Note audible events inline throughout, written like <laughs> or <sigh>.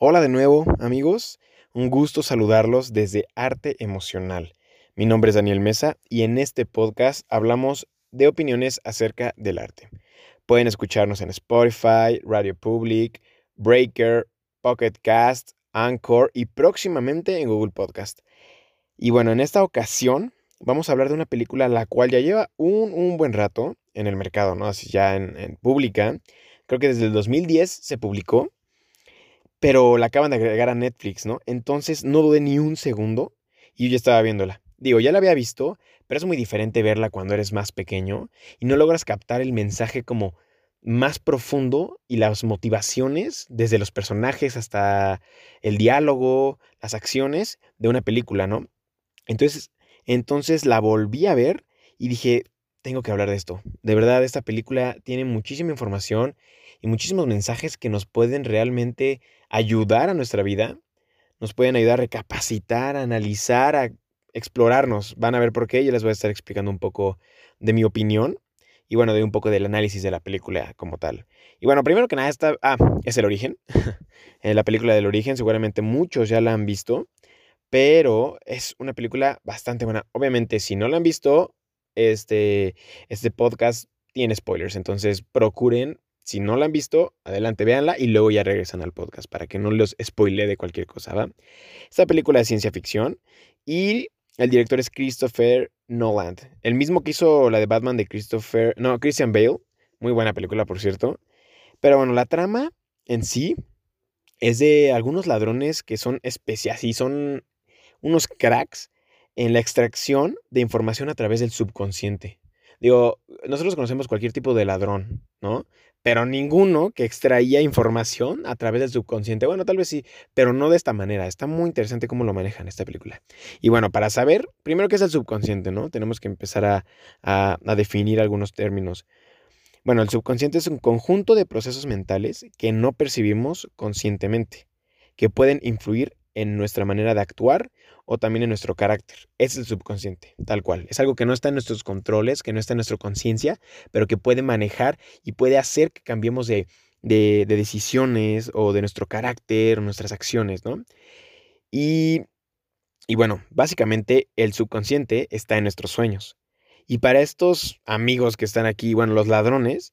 Hola de nuevo, amigos. Un gusto saludarlos desde Arte Emocional. Mi nombre es Daniel Mesa y en este podcast hablamos de opiniones acerca del arte. Pueden escucharnos en Spotify, Radio Public, Breaker, Pocket Cast, Anchor y próximamente en Google Podcast. Y bueno, en esta ocasión vamos a hablar de una película la cual ya lleva un, buen rato en el mercado, ¿no? Así ya en, en pública. Creo que desde el 2010 se publicó pero la acaban de agregar a Netflix, ¿no? Entonces no dudé ni un segundo y yo ya estaba viéndola. Digo, ya la había visto, pero es muy diferente verla cuando eres más pequeño y no logras captar el mensaje como más profundo y las motivaciones, desde los personajes hasta el diálogo, las acciones de una película, ¿no? Entonces, entonces la volví a ver y dije, tengo que hablar de esto. De verdad, esta película tiene muchísima información y muchísimos mensajes que nos pueden realmente ayudar a nuestra vida, nos pueden ayudar a recapacitar, a analizar, a explorarnos. Van a ver por qué. Yo les voy a estar explicando un poco de mi opinión y bueno, de un poco del análisis de la película como tal. Y bueno, primero que nada, esta, ah, es el origen. <laughs> Eh, la película del origen, seguramente muchos ya la han visto, pero es una película bastante buena. Obviamente, si no la han visto, este, este podcast tiene spoilers, entonces procuren si no la han visto, adelante, véanla y luego ya regresan al podcast para que no los spoile de cualquier cosa, ¿va? Esta película de ciencia ficción y el director es Christopher Nolan, el mismo que hizo la de Batman de Christopher, no, Christian Bale, muy buena película, por cierto. Pero bueno, la trama en sí es de algunos ladrones que son especiales y son unos cracks en la extracción de información a través del subconsciente. Digo, nosotros conocemos cualquier tipo de ladrón, ¿no? Pero ninguno que extraía información a través del subconsciente. Bueno, tal vez sí, pero no de esta manera. Está muy interesante cómo lo manejan esta película. Y bueno, para saber, primero qué es el subconsciente, ¿no? Tenemos que empezar a, a definir algunos términos. Bueno, el subconsciente es un conjunto de procesos mentales que no percibimos conscientemente, que pueden influir en nuestra manera de actuar o también en nuestro carácter. Es el subconsciente, tal cual. Es algo que no está en nuestros controles, que no está en nuestra conciencia, pero que puede manejar y puede hacer que cambiemos de, decisiones o de nuestro carácter o nuestras acciones, ¿no? Y, bueno, básicamente el subconsciente está en nuestros sueños. Y para estos amigos que están aquí, bueno, los ladrones,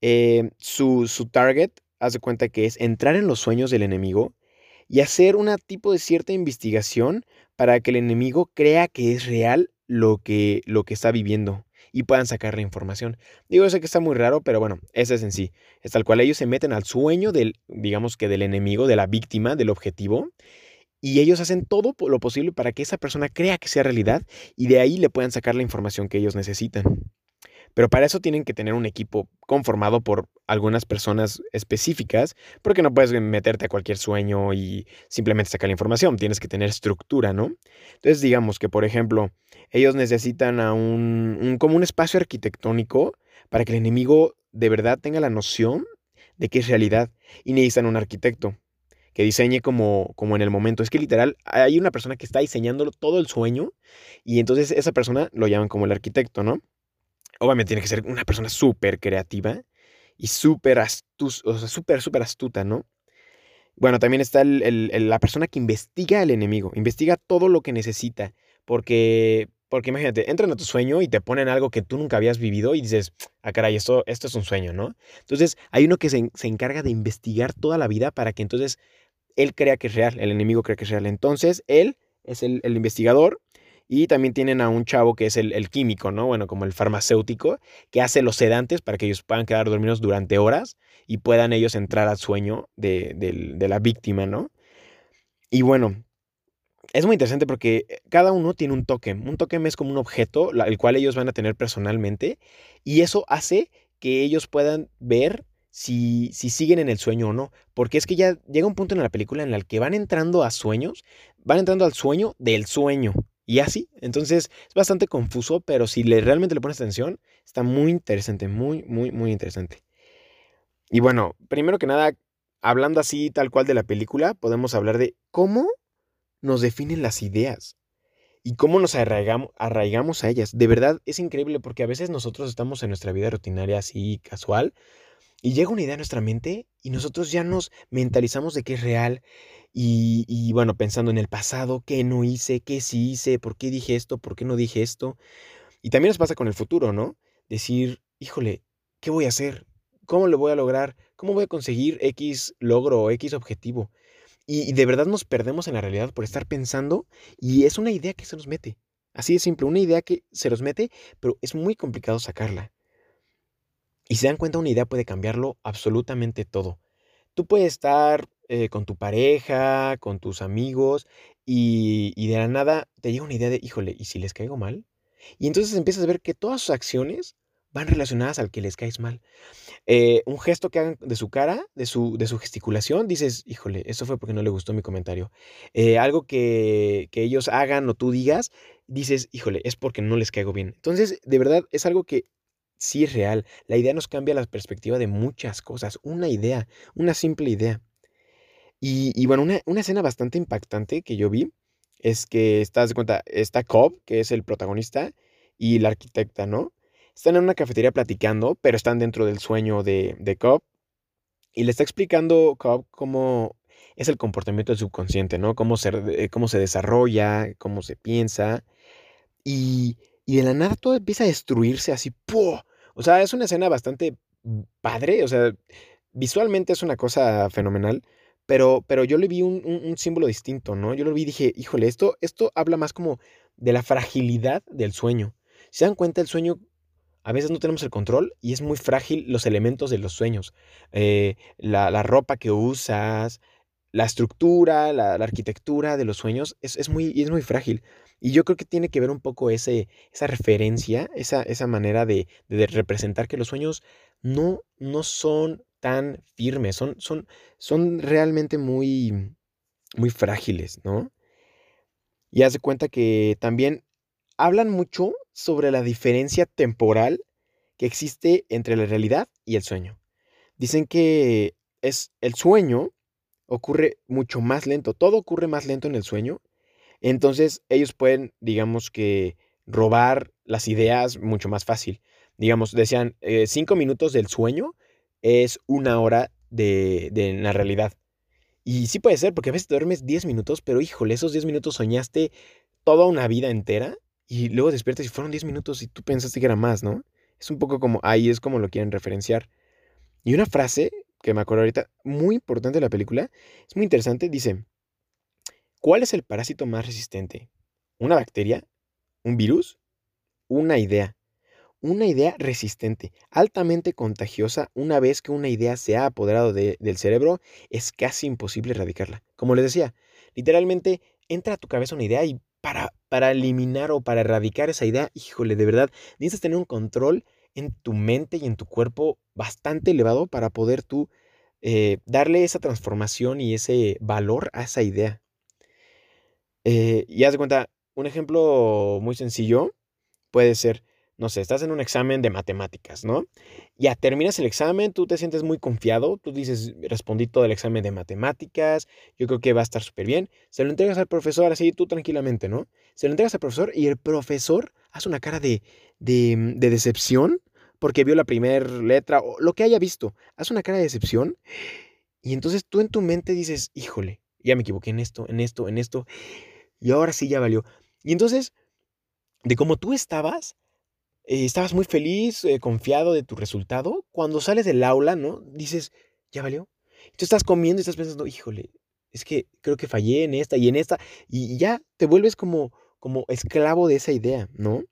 eh, su, su target, haz de cuenta que es entrar en los sueños del enemigo y hacer un tipo de cierta investigación para que el enemigo crea que es real lo que, lo que está viviendo y puedan sacar la información. Digo, sé que está muy raro, pero bueno, ese es en sí. Es tal cual ellos se meten al sueño del, digamos que del enemigo, de la víctima, del objetivo, y ellos hacen todo lo posible para que esa persona crea que sea realidad y de ahí le puedan sacar la información que ellos necesitan. Pero para eso tienen que tener un equipo conformado por algunas personas específicas, porque no puedes meterte a cualquier sueño y simplemente sacar la información, tienes que tener estructura, ¿no? Entonces digamos que, por ejemplo, ellos necesitan a un, como un espacio arquitectónico para que el enemigo de verdad tenga la noción de que es realidad y necesitan un arquitecto que diseñe como, como en el momento. Es que literal hay una persona que está diseñando todo el sueño y entonces esa persona lo llaman como el arquitecto, ¿no? Obviamente tiene que ser una persona súper creativa y súper astuta, o sea, súper, súper astuta, ¿no? Bueno, también está la persona que investiga al enemigo, investiga todo lo que necesita, porque, porque imagínate, entran a tu sueño y te ponen algo que tú nunca habías vivido y dices, ah, caray, esto, esto es un sueño, ¿no? Entonces, hay uno que se, encarga de investigar toda la vida para que entonces él crea que es real, el enemigo crea que es real. Entonces, él es el, el investigador y también tienen a un chavo que es el, químico, ¿no? Bueno, como el farmacéutico, que hace los sedantes para que ellos puedan quedar dormidos durante horas y puedan ellos entrar al sueño de, la víctima, ¿no? Y bueno, es muy interesante porque eh, cada uno tiene un token. Un token es como un objeto, el cual ellos van a tener personalmente. Y eso hace que ellos puedan ver si, si, siguen en el sueño o no. Porque es que ya llega un punto en la película en el que van entrando a sueños, van entrando al sueño del sueño y así. Entonces es bastante confuso, pero si le, realmente le pones atención, está muy interesante, muy, muy, muy interesante. Y bueno, primero que nada, hablando así tal cual de la película, podemos hablar de cómo nos definen las ideas y cómo nos arraigamos, arraigamos a ellas. De verdad es increíble porque a veces nosotros estamos en nuestra vida rutinaria así casual Y llega una idea a nuestra mente y nosotros ya nos mentalizamos de que es real y, bueno, pensando en el pasado, qué no hice, qué sí hice, por qué dije esto, por qué no dije esto. Y también nos pasa con el futuro, ¿no? Decir, híjole, ¿qué voy a hacer? ¿Cómo lo voy a lograr? ¿Cómo voy a conseguir X logro o X objetivo? Y, de verdad nos perdemos en la realidad por estar pensando y es una idea que se nos mete. Así de simple, una idea que se nos mete, pero es muy complicado sacarla. Y se dan cuenta, una idea puede cambiarlo absolutamente todo. Tú puedes estar eh, con tu pareja, con tus amigos, y, de la nada te llega una idea de, híjole, ¿y si les caigo mal? Y entonces empiezas a ver que todas sus acciones van relacionadas al que les caes mal. Eh, un gesto que hagan de su cara, de su, de su gesticulación, dices, híjole, eso fue porque no le gustó mi comentario. Eh, algo que, que, ellos hagan o tú digas, dices, híjole, es porque no les caigo bien. Entonces, de verdad, es algo que sí es real. La idea nos cambia la perspectiva de muchas cosas. Una idea, una simple idea. Y, y bueno, una, una, escena bastante impactante que yo vi es que, estás de cuenta, está Cobb, que es el protagonista, y la arquitecta, ¿no? Están en una cafetería platicando, pero están dentro del sueño de, de Cobb. Y le está explicando Cobb cómo es el comportamiento del subconsciente, ¿no? Cómo se, cómo se desarrolla, cómo se piensa. Y, y de la nada todo empieza a destruirse así. ¡pum! O sea, es una escena bastante padre. O sea, visualmente es una cosa fenomenal. Pero, pero yo le vi un, un, símbolo distinto, ¿no? Yo lo vi y dije, híjole, esto, esto habla más como de la fragilidad del sueño. ¿Se dan cuenta? El sueño a veces no tenemos el control y es muy frágil los elementos de los sueños. Eh, la, la, ropa que usas, la estructura, la, la arquitectura de los sueños es, es, muy, es muy frágil. Y yo creo que tiene que ver un poco ese, esa referencia, esa, esa manera de, de, representar que los sueños no, no son tan firmes, son, son, son realmente muy, muy frágiles, ¿no? Y haz de cuenta que también hablan mucho sobre la diferencia temporal que existe entre la realidad y el sueño. Dicen que es el sueño ocurre mucho más lento, todo ocurre más lento en el sueño. Entonces ellos pueden, digamos que, robar las ideas mucho más fácil. Digamos, decían, eh, cinco minutos del sueño es una hora de, de la realidad. Y sí puede ser, porque a veces duermes 10 minutos, pero híjole, esos 10 minutos soñaste toda una vida entera y luego despiertas y fueron 10 minutos y tú pensaste que era más, ¿no? Es un poco como, ahí es como lo quieren referenciar. Y una frase que me acuerdo ahorita, muy importante de la película, es muy interesante, dice, ¿cuál es el parásito más resistente? ¿Una bacteria? ¿Un virus? Una idea. Una idea resistente, altamente contagiosa, una vez que una idea se ha apoderado de, del cerebro, es casi imposible erradicarla. Como les decía, literalmente entra a tu cabeza una idea y para, para eliminar o para erradicar esa idea, híjole, de verdad, necesitas tener un control en tu mente y en tu cuerpo bastante elevado para poder tú eh, darle esa transformación y ese valor a esa idea. Eh, y haz de cuenta, un ejemplo muy sencillo puede ser, no sé, estás en un examen de matemáticas, ¿no? Ya terminas el examen, tú te sientes muy confiado, tú dices, respondí todo el examen de matemáticas, yo creo que va a estar súper bien. Se lo entregas al profesor así, tú tranquilamente, ¿no? Se lo entregas al profesor y el profesor hace una cara de, de, de decepción porque vio la primera letra o lo que haya visto. Hace una cara de decepción y entonces tú en tu mente dices, híjole, ya me equivoqué en esto, en esto, en esto, y ahora sí ya valió. Y entonces, de cómo tú estabas, eh, estabas muy feliz, eh, confiado de tu resultado, cuando sales del aula, ¿no? Dices, ¿ya valió? Tú estás comiendo y estás pensando, híjole, es que creo que fallé en esta y en esta, y ya te vuelves como, como esclavo de esa idea, ¿no?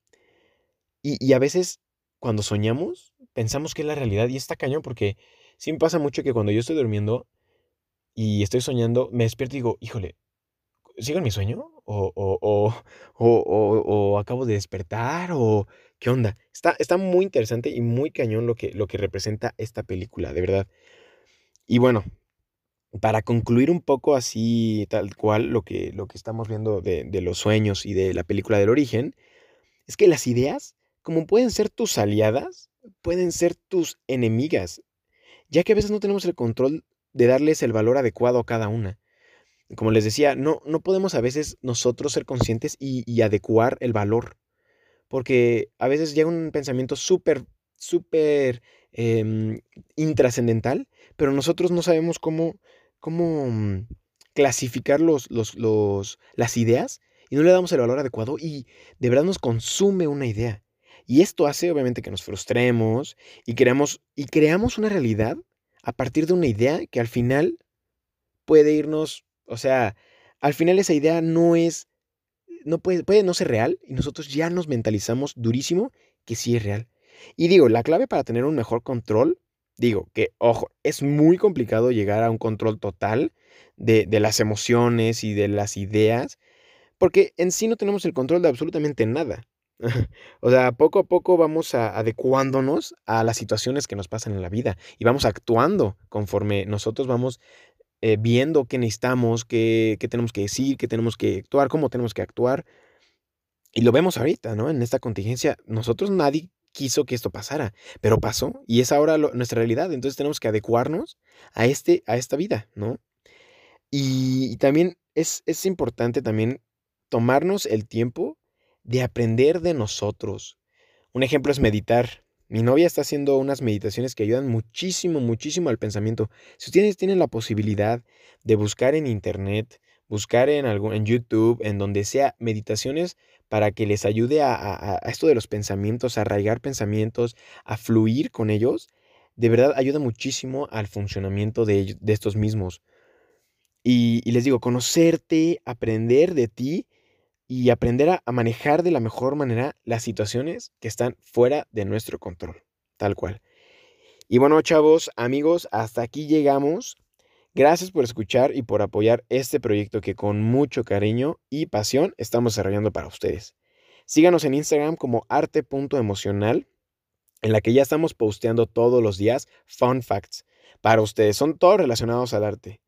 Y, y a veces, cuando soñamos, pensamos que es la realidad y está cañón, porque sí me pasa mucho que cuando yo estoy durmiendo y estoy soñando, me despierto y digo, híjole, ¿sigo en mi sueño? ¿O, o, o, <laughs> o, acabo de despertar? ¿O qué onda? Está, está muy interesante y muy cañón lo que, lo que representa esta película, de verdad. Y bueno, para concluir un poco así, tal cual, lo que, lo que estamos viendo de, de los sueños y de la película del origen, es que las ideas, como pueden ser tus aliadas, pueden ser tus enemigas, ya que a veces no tenemos el control de darles el valor adecuado a cada una. Como les decía, no, no podemos a veces nosotros ser conscientes y, y adecuar el valor. Porque a veces llega un pensamiento súper súper em, intrascendental, pero nosotros no sabemos cómo, cómo mm, clasificar los, los, los, las ideas y no le damos el valor adecuado y de verdad nos consume una idea. Y esto hace obviamente que nos frustremos y creamos, y creamos una realidad a partir de una idea que al final puede irnos, o sea, al final esa idea no es, no puede, puede no ser real y nosotros ya nos mentalizamos durísimo que sí es real. Y digo, la clave para tener un mejor control, digo que, ojo, es muy complicado llegar a un control total de, de las emociones y de las ideas, porque en sí no tenemos el control de absolutamente nada. <laughs> o sea, poco a poco vamos adecuándonos a las situaciones que nos pasan en la vida y vamos actuando conforme nosotros vamos eh, viendo qué necesitamos, qué, qué tenemos que decir, qué tenemos que actuar, cómo tenemos que actuar. Y lo vemos ahorita, ¿no? En esta contingencia, nosotros nadie quiso que esto pasara, pero pasó y es ahora nuestra realidad. Entonces tenemos que adecuarnos a, este, a esta vida, ¿no? Y, también es, es importante también tomarnos el tiempo de aprender de nosotros. Un ejemplo es meditar. Mi novia está haciendo unas meditaciones que ayudan muchísimo, muchísimo al pensamiento. Si ustedes tienen la posibilidad de buscar en internet, buscar en, algún, en YouTube, en donde sea, meditaciones para que les ayude a, esto de los pensamientos, a arraigar pensamientos, a fluir con ellos, de verdad ayuda muchísimo al funcionamiento de, de estos mismos. Y, y les digo, conocerte, aprender de ti y aprender a, manejar de la mejor manera las situaciones que están fuera de nuestro control, tal cual. Y bueno, chavos, amigos, hasta aquí llegamos. Gracias por escuchar y por apoyar este proyecto que con mucho cariño y pasión estamos desarrollando para ustedes. Síganos en Instagram como arte.emocional, en la que ya estamos posteando todos los días fun facts para ustedes. Son todos relacionados al arte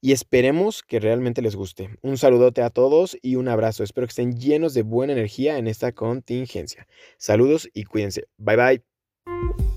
y esperemos que realmente les guste. Un saludote a todos y un abrazo. Espero que estén llenos de buena energía en esta contingencia. Saludos y cuídense. Bye bye.